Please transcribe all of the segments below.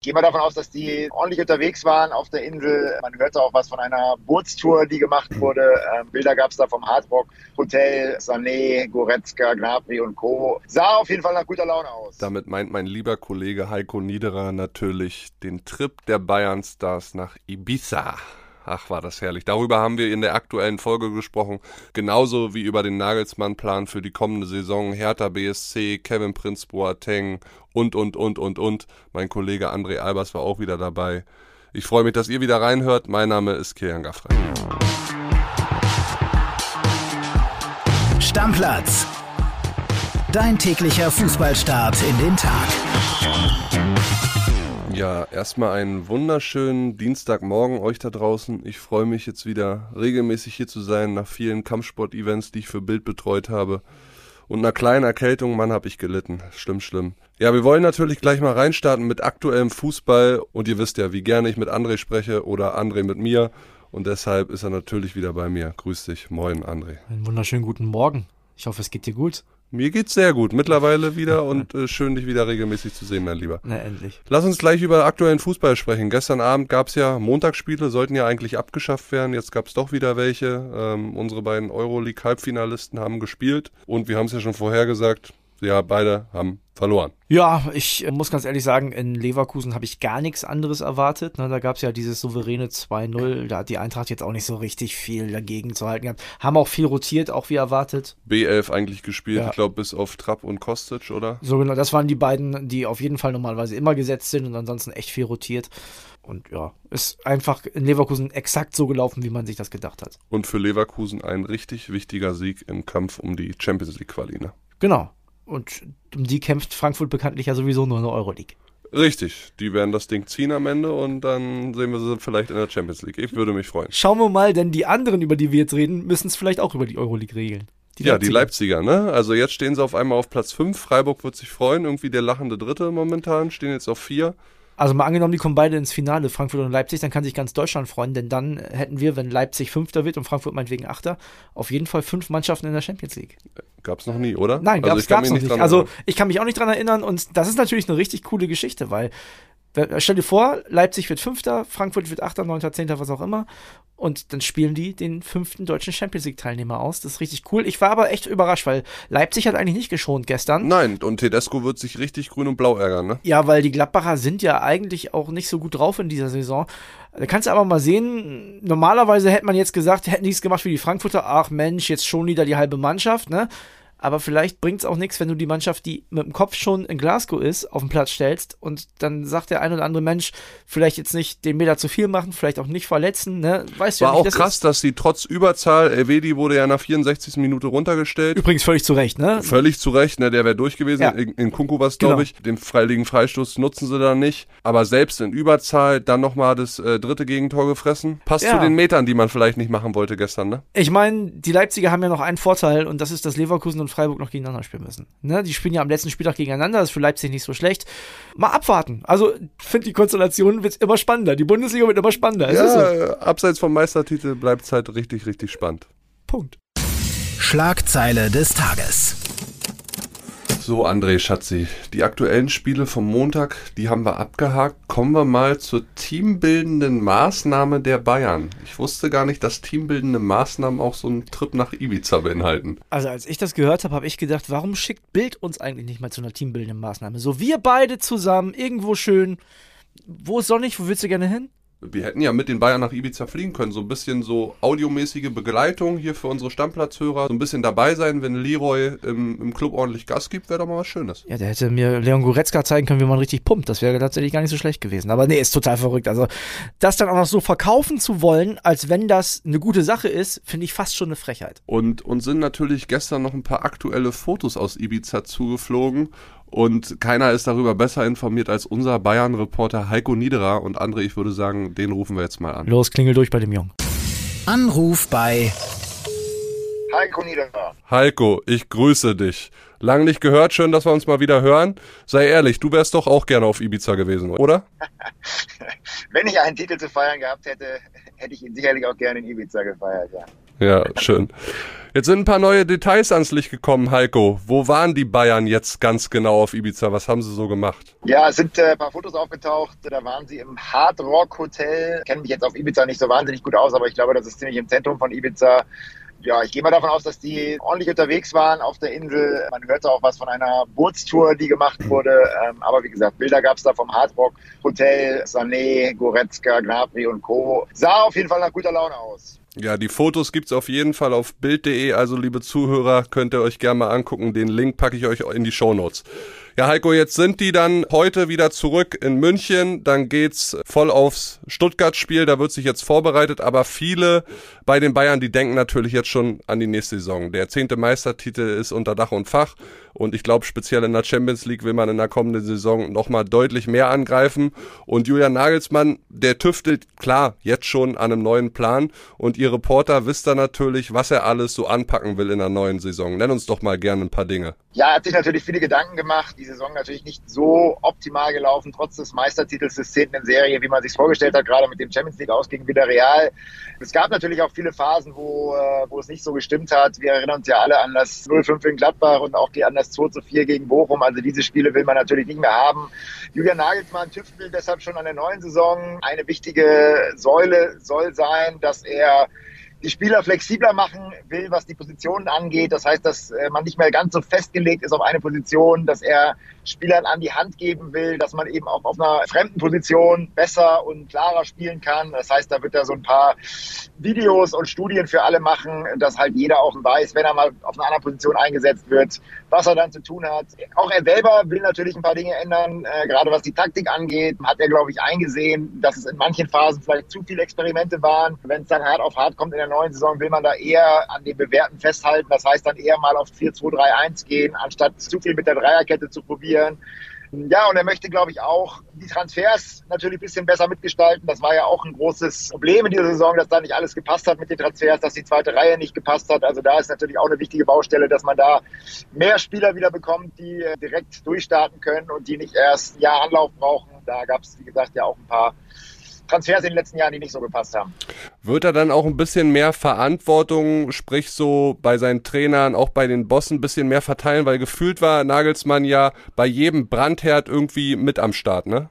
Gehen wir davon aus, dass die ordentlich unterwegs waren auf der Insel. Man hörte auch was von einer Bootstour, die gemacht wurde. Ähm, Bilder gab es da vom Hardrock Hotel, Sané, Goretzka, Gnabry und Co. Sah auf jeden Fall nach guter Laune aus. Damit meint mein lieber Kollege Heiko Niederer natürlich den Trip der Bayern Stars nach Ibiza. Ach, war das herrlich. Darüber haben wir in der aktuellen Folge gesprochen. Genauso wie über den Nagelsmann-Plan für die kommende Saison. Hertha BSC, Kevin Prinz Boateng und, und, und, und, und. Mein Kollege André Albers war auch wieder dabei. Ich freue mich, dass ihr wieder reinhört. Mein Name ist Kilian Gaffrey. Stammplatz. Dein täglicher Fußballstart in den Tag. Ja, erstmal einen wunderschönen Dienstagmorgen euch da draußen. Ich freue mich jetzt wieder regelmäßig hier zu sein, nach vielen Kampfsport-Events, die ich für Bild betreut habe. Und einer kleinen Erkältung, Mann, habe ich gelitten. Schlimm, schlimm. Ja, wir wollen natürlich gleich mal reinstarten mit aktuellem Fußball. Und ihr wisst ja, wie gerne ich mit André spreche oder André mit mir. Und deshalb ist er natürlich wieder bei mir. Grüß dich. Moin, André. Einen wunderschönen guten Morgen. Ich hoffe, es geht dir gut. Mir geht's sehr gut, mittlerweile wieder und äh, schön, dich wieder regelmäßig zu sehen, mein Lieber. Na, endlich. Lass uns gleich über aktuellen Fußball sprechen. Gestern Abend gab's ja Montagsspiele, sollten ja eigentlich abgeschafft werden. Jetzt gab's doch wieder welche. Ähm, unsere beiden Euroleague-Halbfinalisten haben gespielt und wir haben es ja schon vorher gesagt, ja, beide haben verloren. Ja, ich äh, muss ganz ehrlich sagen, in Leverkusen habe ich gar nichts anderes erwartet. Ne, da gab es ja dieses souveräne 2-0. Da hat die Eintracht jetzt auch nicht so richtig viel dagegen zu halten gehabt. Haben auch viel rotiert, auch wie erwartet. B11 eigentlich gespielt, ja. ich glaube bis auf Trapp und Kostic, oder? So genau, das waren die beiden, die auf jeden Fall normalerweise immer gesetzt sind und ansonsten echt viel rotiert. Und ja, ist einfach in Leverkusen exakt so gelaufen, wie man sich das gedacht hat. Und für Leverkusen ein richtig wichtiger Sieg im Kampf um die Champions League-Quali, ne? Genau. Und um die kämpft Frankfurt bekanntlich ja sowieso nur in der Euroleague. Richtig, die werden das Ding ziehen am Ende und dann sehen wir sie vielleicht in der Champions League. Ich würde mich freuen. Schauen wir mal, denn die anderen, über die wir jetzt reden, müssen es vielleicht auch über die Euroleague regeln. Die ja, die Leipziger, ne? Also jetzt stehen sie auf einmal auf Platz 5. Freiburg wird sich freuen. Irgendwie der lachende Dritte momentan, stehen jetzt auf 4. Also mal angenommen, die kommen beide ins Finale, Frankfurt und Leipzig, dann kann sich ganz Deutschland freuen, denn dann hätten wir, wenn Leipzig Fünfter wird und Frankfurt meinetwegen Achter, auf jeden Fall fünf Mannschaften in der Champions League. Gab's noch nie, oder? Nein, also gab's, gab's noch nicht. Also ich kann mich auch nicht dran erinnern und das ist natürlich eine richtig coole Geschichte, weil Stell dir vor, Leipzig wird Fünfter, Frankfurt wird Achter, Neunter, Zehnter, was auch immer. Und dann spielen die den fünften deutschen Champions League-Teilnehmer aus. Das ist richtig cool. Ich war aber echt überrascht, weil Leipzig hat eigentlich nicht geschont gestern. Nein, und Tedesco wird sich richtig grün und blau ärgern, ne? Ja, weil die Gladbacher sind ja eigentlich auch nicht so gut drauf in dieser Saison. Da kannst du aber mal sehen, normalerweise hätte man jetzt gesagt, hätten die es gemacht wie die Frankfurter, ach Mensch, jetzt schon wieder die halbe Mannschaft, ne? Aber vielleicht bringt es auch nichts, wenn du die Mannschaft, die mit dem Kopf schon in Glasgow ist, auf den Platz stellst und dann sagt der ein oder andere Mensch, vielleicht jetzt nicht den Meter zu viel machen, vielleicht auch nicht verletzen, ne? Weißt War ja nicht, auch das krass, dass sie trotz Überzahl, Elvedi wurde ja nach 64. Minute runtergestellt. Übrigens völlig zu Recht, ne? Völlig zu Recht, ne? Der wäre durch gewesen. Ja. In, in Kunku was, glaube genau. ich. Den freiligen Freistoß nutzen sie da nicht. Aber selbst in Überzahl dann nochmal das äh, dritte Gegentor gefressen. Passt ja. zu den Metern, die man vielleicht nicht machen wollte gestern, ne? Ich meine, die Leipziger haben ja noch einen Vorteil und das ist, dass Leverkusen und Freiburg noch gegeneinander spielen müssen. Ne? Die spielen ja am letzten Spieltag gegeneinander, das ist für Leipzig nicht so schlecht. Mal abwarten. Also, finde die Konstellation wird immer spannender. Die Bundesliga wird immer spannender. Ja, so. abseits vom Meistertitel bleibt es halt richtig, richtig spannend. Punkt. Schlagzeile des Tages. So, André Schatzi, die aktuellen Spiele vom Montag, die haben wir abgehakt. Kommen wir mal zur teambildenden Maßnahme der Bayern. Ich wusste gar nicht, dass teambildende Maßnahmen auch so einen Trip nach Ibiza beinhalten. Also als ich das gehört habe, habe ich gedacht, warum schickt Bild uns eigentlich nicht mal zu einer teambildenden Maßnahme? So wir beide zusammen, irgendwo schön. Wo ist sonnig? Wo willst du gerne hin? Wir hätten ja mit den Bayern nach Ibiza fliegen können. So ein bisschen so audiomäßige Begleitung hier für unsere Stammplatzhörer. So ein bisschen dabei sein, wenn Leroy im, im Club ordentlich Gas gibt, wäre doch mal was Schönes. Ja, der hätte mir Leon Goretzka zeigen können, wie man richtig pumpt. Das wäre tatsächlich gar nicht so schlecht gewesen. Aber nee, ist total verrückt. Also, das dann auch noch so verkaufen zu wollen, als wenn das eine gute Sache ist, finde ich fast schon eine Frechheit. Und uns sind natürlich gestern noch ein paar aktuelle Fotos aus Ibiza zugeflogen. Und keiner ist darüber besser informiert als unser Bayern-Reporter Heiko Niederer. Und André, ich würde sagen, den rufen wir jetzt mal an. Los, klingel durch bei dem Jungen. Anruf bei Heiko Niederer. Heiko, ich grüße dich. Lang nicht gehört, schön, dass wir uns mal wieder hören. Sei ehrlich, du wärst doch auch gerne auf Ibiza gewesen, oder? Wenn ich einen Titel zu feiern gehabt hätte, hätte ich ihn sicherlich auch gerne in Ibiza gefeiert, ja. Ja, schön. Jetzt sind ein paar neue Details ans Licht gekommen, Heiko. Wo waren die Bayern jetzt ganz genau auf Ibiza? Was haben sie so gemacht? Ja, es sind äh, ein paar Fotos aufgetaucht. Da waren sie im Hard Rock Hotel. Kennen mich jetzt auf Ibiza nicht so wahnsinnig gut aus, aber ich glaube, das ist ziemlich im Zentrum von Ibiza. Ja, ich gehe mal davon aus, dass die ordentlich unterwegs waren auf der Insel. Man hörte auch was von einer Bootstour, die gemacht wurde. Ähm, aber wie gesagt, Bilder gab es da vom Hard Rock Hotel, Sané, Goretzka, Gnabry und Co. Sah auf jeden Fall nach guter Laune aus. Ja, die Fotos gibt's auf jeden Fall auf Bild.de, also liebe Zuhörer, könnt ihr euch gerne mal angucken. Den Link packe ich euch in die Show Notes. Ja, Heiko, jetzt sind die dann heute wieder zurück in München. Dann geht's voll aufs Stuttgart-Spiel. Da wird sich jetzt vorbereitet. Aber viele bei den Bayern, die denken natürlich jetzt schon an die nächste Saison. Der zehnte Meistertitel ist unter Dach und Fach. Und ich glaube, speziell in der Champions League will man in der kommenden Saison nochmal deutlich mehr angreifen. Und Julian Nagelsmann, der tüftelt klar jetzt schon an einem neuen Plan. Und ihr Reporter wisst da natürlich, was er alles so anpacken will in der neuen Saison. Nenn uns doch mal gerne ein paar Dinge. Ja, er hat sich natürlich viele Gedanken gemacht. Die Saison natürlich nicht so optimal gelaufen, trotz des Meistertitels des zehnten in Serie, wie man sich vorgestellt hat, gerade mit dem Champions League aus gegen Villarreal. Es gab natürlich auch viele Phasen, wo, äh, wo es nicht so gestimmt hat. Wir erinnern uns ja alle an das 0-5 in Gladbach und auch die an das 2-4 gegen Bochum. Also diese Spiele will man natürlich nicht mehr haben. Julian Nagelsmann tüftelt deshalb schon an der neuen Saison. Eine wichtige Säule soll sein, dass er die Spieler flexibler machen will, was die Positionen angeht. Das heißt, dass äh, man nicht mehr ganz so festgelegt ist auf eine Position, dass er Spielern an die Hand geben will, dass man eben auch auf einer fremden Position besser und klarer spielen kann. Das heißt, da wird er so ein paar Videos und Studien für alle machen, dass halt jeder auch weiß, wenn er mal auf einer anderen Position eingesetzt wird, was er dann zu tun hat. Auch er selber will natürlich ein paar Dinge ändern, äh, gerade was die Taktik angeht, hat er, glaube ich, eingesehen, dass es in manchen Phasen vielleicht zu viele Experimente waren. Wenn es dann hart auf hart kommt in der neuen Saison, will man da eher an den Bewährten festhalten. Das heißt dann eher mal auf 4-2-3-1 gehen, anstatt zu viel mit der Dreierkette zu probieren. Ja, und er möchte, glaube ich, auch die Transfers natürlich ein bisschen besser mitgestalten. Das war ja auch ein großes Problem in dieser Saison, dass da nicht alles gepasst hat mit den Transfers, dass die zweite Reihe nicht gepasst hat. Also da ist natürlich auch eine wichtige Baustelle, dass man da mehr Spieler wieder bekommt, die äh, direkt durchstarten können und die nicht erst ein Jahr Anlauf brauchen. Da gab es, wie gesagt, ja auch ein paar Transfers in den letzten Jahren, die nicht so gepasst haben. Wird er dann auch ein bisschen mehr Verantwortung, sprich so bei seinen Trainern, auch bei den Bossen ein bisschen mehr verteilen, weil gefühlt war Nagelsmann ja bei jedem Brandherd irgendwie mit am Start, ne?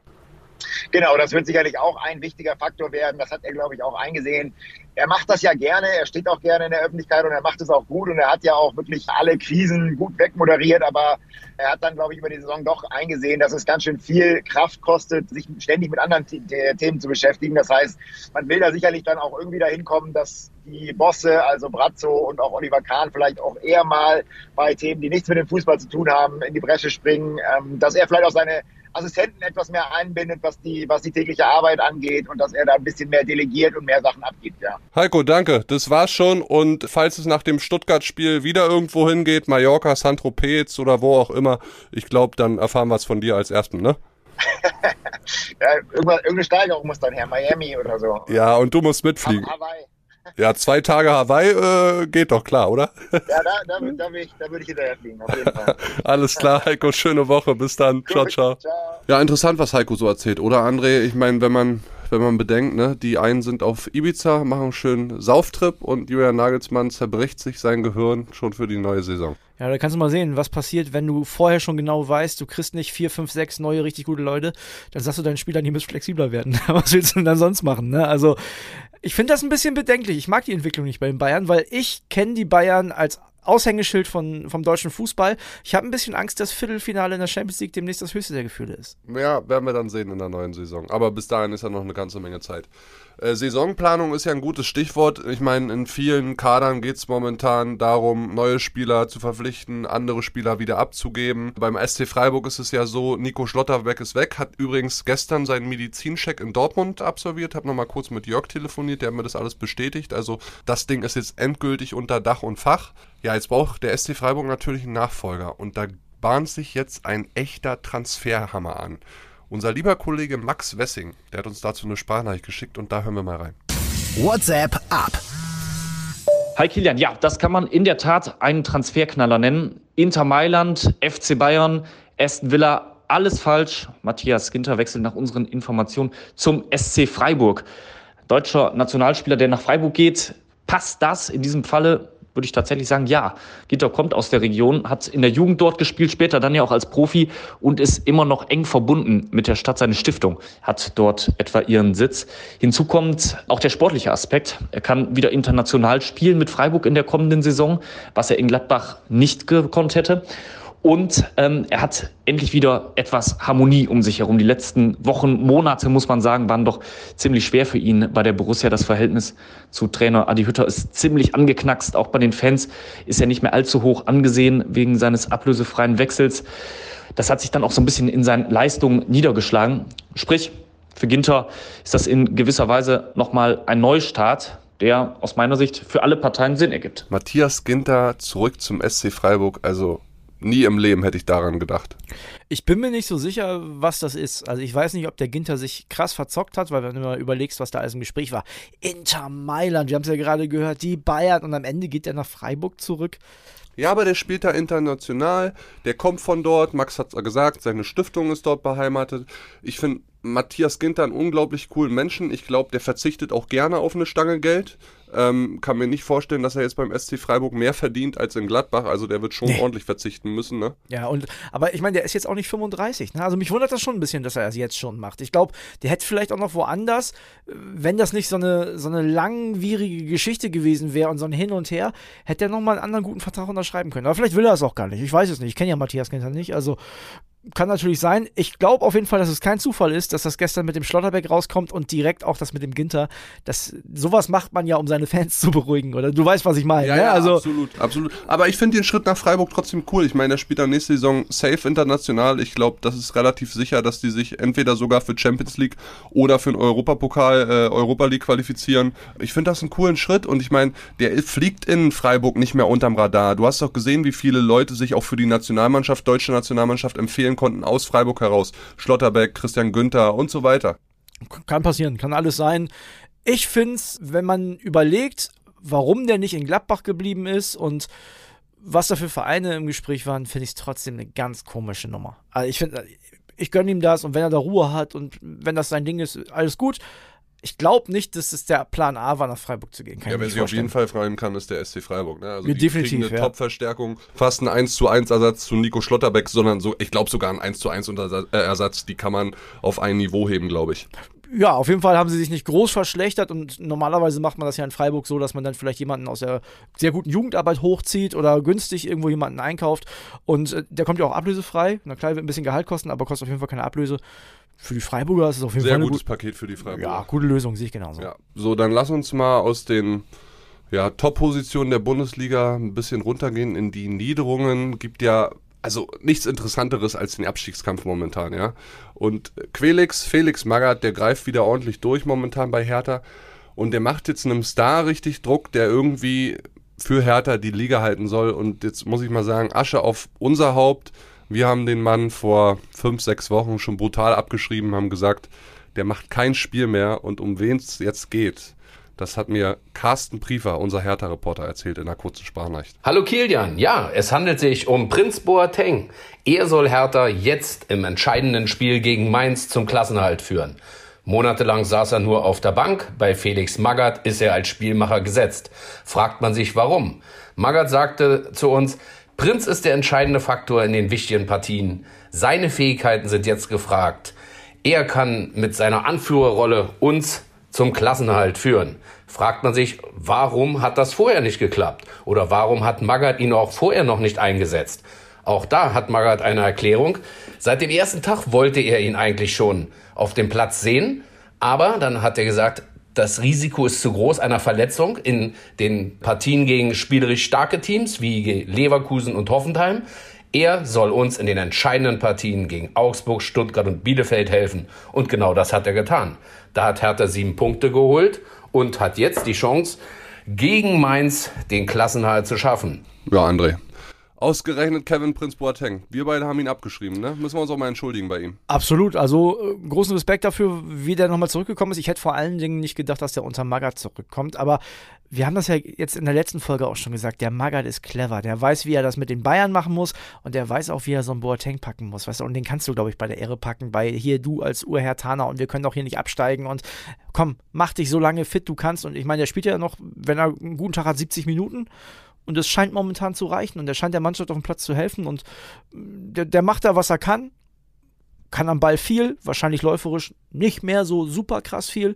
Genau, das wird sicherlich auch ein wichtiger Faktor werden. Das hat er, glaube ich, auch eingesehen. Er macht das ja gerne, er steht auch gerne in der Öffentlichkeit und er macht es auch gut und er hat ja auch wirklich alle Krisen gut wegmoderiert, aber er hat dann, glaube ich, über die Saison doch eingesehen, dass es ganz schön viel Kraft kostet, sich ständig mit anderen Themen zu beschäftigen. Das heißt, man will da sicherlich dann auch irgendwie dahin kommen, dass die Bosse, also Brazzo und auch Oliver Kahn, vielleicht auch eher mal bei Themen, die nichts mit dem Fußball zu tun haben, in die Bresche springen, ähm, dass er vielleicht auch seine Assistenten etwas mehr einbindet, was die, was die tägliche Arbeit angeht und dass er da ein bisschen mehr delegiert und mehr Sachen abgibt, ja. Heiko, danke. Das war's schon. Und falls es nach dem Stuttgart-Spiel wieder irgendwo hingeht, Mallorca, Saint-Tropez oder wo auch immer, ich glaube, dann erfahren wir es von dir als Ersten, ne? ja, irgendeine Steigerung muss dann her, Miami oder so. Ja, und du musst mitfliegen. Hawaii. Ja, zwei Tage Hawaii äh, geht doch klar, oder? Ja, da, da, da, will ich, da würde ich hinterher fliegen, auf jeden Fall. Alles klar, Heiko, schöne Woche. Bis dann. Gut, ciao, ciao, ciao. Ja, interessant, was Heiko so erzählt, oder André? Ich meine, wenn man wenn man bedenkt, ne, die einen sind auf Ibiza, machen einen schönen Sauftrip und Julian Nagelsmann zerbricht sich sein Gehirn schon für die neue Saison. Ja, da kannst du mal sehen, was passiert, wenn du vorher schon genau weißt, du kriegst nicht vier, fünf, sechs neue richtig gute Leute, dann sagst du deinen Spielern, die müssen flexibler werden. was willst du denn dann sonst machen? Ne? Also ich finde das ein bisschen bedenklich. Ich mag die Entwicklung nicht bei den Bayern, weil ich kenne die Bayern als Aushängeschild von, vom deutschen Fußball. Ich habe ein bisschen Angst, dass Viertelfinale in der Champions League demnächst das höchste der Gefühle ist. Ja, werden wir dann sehen in der neuen Saison. Aber bis dahin ist ja noch eine ganze Menge Zeit. Äh, Saisonplanung ist ja ein gutes Stichwort. Ich meine, in vielen Kadern geht es momentan darum, neue Spieler zu verpflichten, andere Spieler wieder abzugeben. Beim SC Freiburg ist es ja so, Nico Schlotterbeck ist weg, hat übrigens gestern seinen Medizincheck in Dortmund absolviert, habe nochmal kurz mit Jörg telefoniert, der hat mir das alles bestätigt. Also das Ding ist jetzt endgültig unter Dach und Fach. Ja, jetzt braucht der SC Freiburg natürlich einen Nachfolger und da bahnt sich jetzt ein echter Transferhammer an. Unser lieber Kollege Max Wessing, der hat uns dazu eine Sprachnachricht geschickt und da hören wir mal rein. WhatsApp ab. Hi Kilian, ja, das kann man in der Tat einen Transferknaller nennen. Inter Mailand, FC Bayern, Aston Villa, alles falsch. Matthias Ginter wechselt nach unseren Informationen zum SC Freiburg. Deutscher Nationalspieler, der nach Freiburg geht, Passt das in diesem Falle würde ich tatsächlich sagen, ja, Gitter kommt aus der Region, hat in der Jugend dort gespielt, später dann ja auch als Profi und ist immer noch eng verbunden mit der Stadt. Seine Stiftung hat dort etwa ihren Sitz. Hinzu kommt auch der sportliche Aspekt. Er kann wieder international spielen mit Freiburg in der kommenden Saison, was er in Gladbach nicht gekonnt hätte. Und ähm, er hat endlich wieder etwas Harmonie um sich herum. Die letzten Wochen, Monate, muss man sagen, waren doch ziemlich schwer für ihn bei der Borussia. Das Verhältnis zu Trainer Adi Hütter ist ziemlich angeknackst. Auch bei den Fans ist er nicht mehr allzu hoch angesehen wegen seines ablösefreien Wechsels. Das hat sich dann auch so ein bisschen in seinen Leistungen niedergeschlagen. Sprich, für Ginter ist das in gewisser Weise nochmal ein Neustart, der aus meiner Sicht für alle Parteien Sinn ergibt. Matthias Ginter zurück zum SC Freiburg, also nie im Leben hätte ich daran gedacht. Ich bin mir nicht so sicher, was das ist. Also ich weiß nicht, ob der Ginter sich krass verzockt hat, weil wenn du mal überlegst, was da alles im Gespräch war. Inter Mailand, wir haben es ja gerade gehört, die Bayern und am Ende geht er nach Freiburg zurück. Ja, aber der spielt da international, der kommt von dort, Max hat es gesagt, seine Stiftung ist dort beheimatet. Ich finde Matthias Ginter einen unglaublich coolen Menschen. Ich glaube, der verzichtet auch gerne auf eine Stange Geld. Ähm, kann mir nicht vorstellen, dass er jetzt beim SC Freiburg mehr verdient als in Gladbach. Also der wird schon nee. ordentlich verzichten müssen. Ne? Ja, und aber ich meine, der ist jetzt auch nicht 35. Ne? Also mich wundert das schon ein bisschen, dass er es jetzt schon macht. Ich glaube, der hätte vielleicht auch noch woanders, wenn das nicht so eine, so eine langwierige Geschichte gewesen wäre und so ein Hin und Her, hätte er nochmal einen anderen guten Vertrag unterschreiben können. Aber vielleicht will er es auch gar nicht. Ich weiß es nicht. Ich kenne ja Matthias Ginter nicht. Also kann natürlich sein. Ich glaube auf jeden Fall, dass es kein Zufall ist, dass das gestern mit dem Schlotterbeck rauskommt und direkt auch das mit dem Ginter. Das, sowas macht man ja, um seine Fans zu beruhigen, oder? Du weißt, was ich meine. Ja, ne? ja also, absolut, absolut. Aber ich finde den Schritt nach Freiburg trotzdem cool. Ich meine, er spielt dann nächste Saison safe international. Ich glaube, das ist relativ sicher, dass die sich entweder sogar für Champions League oder für einen Europapokal, äh, Europa League qualifizieren. Ich finde das einen coolen Schritt und ich meine, der fliegt in Freiburg nicht mehr unterm Radar. Du hast doch gesehen, wie viele Leute sich auch für die Nationalmannschaft, deutsche Nationalmannschaft empfehlen konnten aus Freiburg heraus. Schlotterbeck, Christian Günther und so weiter. Kann passieren, kann alles sein. Ich finde es, wenn man überlegt, warum der nicht in Gladbach geblieben ist und was da für Vereine im Gespräch waren, finde ich es trotzdem eine ganz komische Nummer. Also ich finde, ich gönne ihm das und wenn er da Ruhe hat und wenn das sein Ding ist, alles gut ich glaube nicht, dass es der Plan A war, nach Freiburg zu gehen. Kann ja, wer sich auf jeden Fall freuen kann, ist der SC Freiburg. Ne? Also ja, definitiv. Eine ja. Top-Verstärkung, fast ein 1 zu 1 Ersatz zu Nico Schlotterbeck, sondern so, ich glaube sogar ein 1 zu 1 äh, Ersatz, die kann man auf ein Niveau heben, glaube ich. Ja, auf jeden Fall haben sie sich nicht groß verschlechtert und normalerweise macht man das ja in Freiburg so, dass man dann vielleicht jemanden aus der sehr guten Jugendarbeit hochzieht oder günstig irgendwo jemanden einkauft und äh, der kommt ja auch ablösefrei. Na klar, wird ein bisschen Gehalt kosten, aber kostet auf jeden Fall keine Ablöse für die Freiburger ist es auf jeden Sehr Fall ein gutes gut Paket für die Freiburger. Ja, gute Lösung, sehe ich genauso. Ja. So, dann lass uns mal aus den ja, Top-Positionen der Bundesliga ein bisschen runtergehen in die Niederungen. Gibt ja also nichts Interessanteres als den Abstiegskampf momentan, ja. Und Quelix, Felix Magath, der greift wieder ordentlich durch momentan bei Hertha. Und der macht jetzt einem Star richtig Druck, der irgendwie für Hertha die Liga halten soll. Und jetzt muss ich mal sagen, Asche auf unser Haupt. Wir haben den Mann vor fünf, sechs Wochen schon brutal abgeschrieben, haben gesagt, der macht kein Spiel mehr und um wen es jetzt geht. Das hat mir Carsten Priefer, unser Hertha-Reporter, erzählt in einer kurzen Sprachnachricht. Hallo Kilian, ja, es handelt sich um Prinz Boateng. Er soll Hertha jetzt im entscheidenden Spiel gegen Mainz zum Klassenhalt führen. Monatelang saß er nur auf der Bank, bei Felix Magath ist er als Spielmacher gesetzt. Fragt man sich warum. Magath sagte zu uns, Prinz ist der entscheidende Faktor in den wichtigen Partien. Seine Fähigkeiten sind jetzt gefragt. Er kann mit seiner Anführerrolle uns zum Klassenhalt führen. Fragt man sich, warum hat das vorher nicht geklappt? Oder warum hat Magath ihn auch vorher noch nicht eingesetzt? Auch da hat Magath eine Erklärung. Seit dem ersten Tag wollte er ihn eigentlich schon auf dem Platz sehen. Aber dann hat er gesagt, das Risiko ist zu groß einer Verletzung in den Partien gegen spielerisch starke Teams wie Leverkusen und Hoffenheim. Er soll uns in den entscheidenden Partien gegen Augsburg, Stuttgart und Bielefeld helfen. Und genau das hat er getan. Da hat Hertha sieben Punkte geholt und hat jetzt die Chance, gegen Mainz den Klassenhalt zu schaffen. Ja, André. Ausgerechnet Kevin Prinz Boateng. Wir beide haben ihn abgeschrieben, ne? Müssen wir uns auch mal entschuldigen bei ihm. Absolut. Also äh, großen Respekt dafür, wie der nochmal zurückgekommen ist. Ich hätte vor allen Dingen nicht gedacht, dass der unter Magath zurückkommt. Aber wir haben das ja jetzt in der letzten Folge auch schon gesagt. Der Magath ist clever. Der weiß, wie er das mit den Bayern machen muss. Und der weiß auch, wie er so einen Boateng packen muss. Weißt du? Und den kannst du, glaube ich, bei der Ehre packen. Bei hier du als Urherr Tana. Und wir können auch hier nicht absteigen. Und komm, mach dich so lange fit du kannst. Und ich meine, der spielt ja noch, wenn er einen guten Tag hat, 70 Minuten. Und es scheint momentan zu reichen und er scheint der Mannschaft auf dem Platz zu helfen und der, der macht da, was er kann. Kann am Ball viel, wahrscheinlich läuferisch nicht mehr so super krass viel.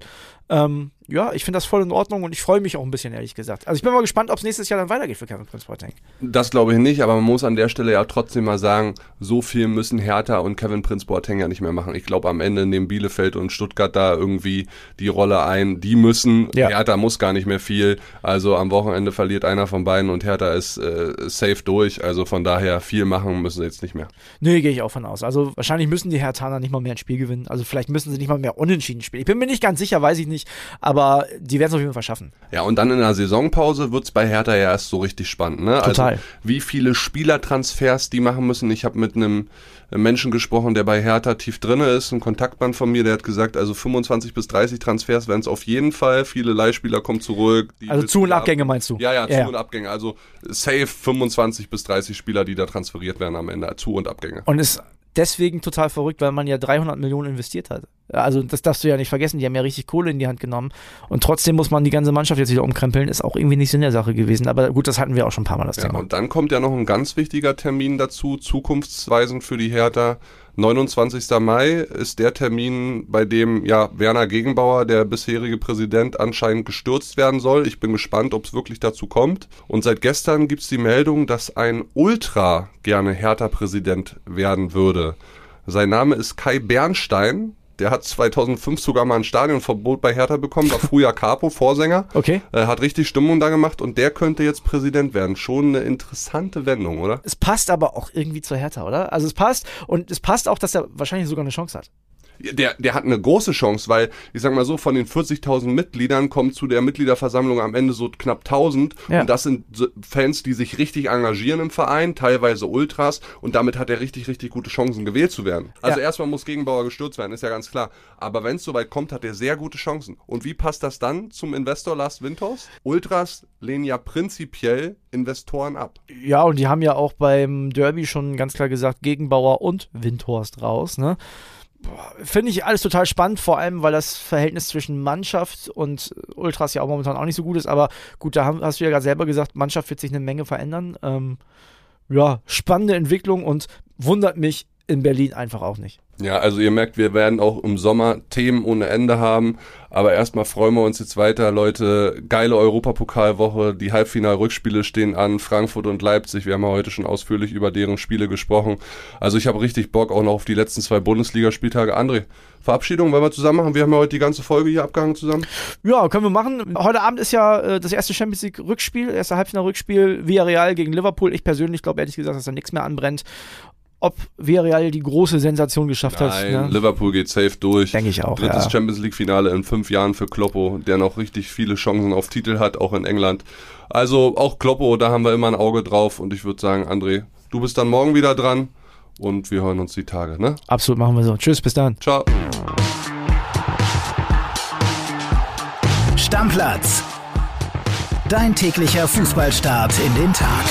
Ähm, ja, ich finde das voll in Ordnung und ich freue mich auch ein bisschen, ehrlich gesagt. Also ich bin mal gespannt, ob es nächstes Jahr dann weitergeht für Kevin Prince Boateng. Das glaube ich nicht, aber man muss an der Stelle ja trotzdem mal sagen, so viel müssen Hertha und Kevin Prince Boateng ja nicht mehr machen. Ich glaube, am Ende nehmen Bielefeld und Stuttgart da irgendwie die Rolle ein. Die müssen, ja. Hertha muss gar nicht mehr viel. Also am Wochenende verliert einer von beiden und Hertha ist äh, safe durch. Also von daher viel machen müssen sie jetzt nicht mehr. Nee, gehe ich auch von aus. Also wahrscheinlich müssen die Herthaner nicht mal mehr ein Spiel gewinnen. Also vielleicht müssen sie nicht mal mehr unentschieden spielen. Ich bin mir nicht ganz sicher, weiß ich nicht. Aber die werden es auf jeden Fall schaffen. Ja, und dann in der Saisonpause wird es bei Hertha ja erst so richtig spannend. Ne? Total. Also, wie viele Spielertransfers die machen müssen. Ich habe mit einem Menschen gesprochen, der bei Hertha tief drinne ist, ein Kontaktmann von mir, der hat gesagt, also 25 bis 30 Transfers werden es auf jeden Fall. Viele Leihspieler kommen zurück. also Zu- und Abgänge meinst du? Ja, ja, Zu- ja. und Abgänge. Also safe 25 bis 30 Spieler, die da transferiert werden am Ende. Zu- und Abgänge. Und ist deswegen total verrückt, weil man ja 300 Millionen investiert hat. Also das darfst du ja nicht vergessen, die haben ja richtig Kohle in die Hand genommen und trotzdem muss man die ganze Mannschaft jetzt wieder umkrempeln, ist auch irgendwie nicht Sinn der Sache gewesen, aber gut, das hatten wir auch schon ein paar Mal das ja, Thema. Und dann kommt ja noch ein ganz wichtiger Termin dazu, zukunftsweisend für die Hertha. 29. Mai ist der Termin, bei dem ja Werner Gegenbauer, der bisherige Präsident, anscheinend gestürzt werden soll. Ich bin gespannt, ob es wirklich dazu kommt. Und seit gestern gibt es die Meldung, dass ein Ultra gerne Hertha-Präsident werden würde. Sein Name ist Kai Bernstein. Der hat 2005 sogar mal ein Stadionverbot bei Hertha bekommen, war früher Capo, Vorsänger. Okay. Äh, hat richtig Stimmung da gemacht und der könnte jetzt Präsident werden. Schon eine interessante Wendung, oder? Es passt aber auch irgendwie zur Hertha, oder? Also es passt und es passt auch, dass er wahrscheinlich sogar eine Chance hat. Der, der hat eine große Chance, weil, ich sag mal so, von den 40.000 Mitgliedern kommt zu der Mitgliederversammlung am Ende so knapp 1000. Ja. Und das sind Fans, die sich richtig engagieren im Verein, teilweise Ultras. Und damit hat er richtig, richtig gute Chancen, gewählt zu werden. Also Ja. erstmal muss Gegenbauer gestürzt werden, ist ja ganz klar. Aber wenn es soweit kommt, hat er sehr gute Chancen. Und wie passt das dann zum Investor Lars Windhorst? Ultras lehnen ja prinzipiell Investoren ab. Ja, und die haben ja auch beim Derby schon ganz klar gesagt, Gegenbauer und Windhorst raus, ne? Finde ich alles total spannend, vor allem, weil das Verhältnis zwischen Mannschaft und Ultras ja auch momentan auch nicht so gut ist. Aber gut, da hast du ja gerade selber gesagt, Mannschaft wird sich eine Menge verändern. Ähm, ja, spannende Entwicklung und wundert mich in Berlin einfach auch nicht. Ja, also ihr merkt, wir werden auch im Sommer Themen ohne Ende haben. Aber erstmal freuen wir uns jetzt weiter, Leute. Geile Europapokalwoche. Die Halbfinal-Rückspiele stehen an. Frankfurt und Leipzig. Wir haben ja heute schon ausführlich über deren Spiele gesprochen. Also ich habe richtig Bock auch noch auf die letzten zwei Bundesligaspieltage. André, Verabschiedung, wollen wir zusammen machen? Wir haben ja heute die ganze Folge hier abgehangen zusammen. Ja, können wir machen. Heute Abend ist ja äh, das erste Champions League Rückspiel, erste Halbfinal-Rückspiel, Villarreal gegen Liverpool. Ich persönlich glaube ehrlich gesagt, dass da nichts mehr anbrennt. Ob Villarreal die große Sensation geschafft hat, Nein, ne? Liverpool geht safe durch. denke ich auch. Drittes Ja. Champions League-Finale in fünf Jahren für Kloppo, der noch richtig viele Chancen auf Titel hat, auch in England. Also auch Kloppo, da haben wir immer ein Auge drauf und ich würde sagen, André, du bist dann morgen wieder dran und wir hören uns die Tage, ne? Absolut, machen wir so. Tschüss, bis dann. Ciao. Stammplatz. Dein täglicher Fußballstart in den Tag.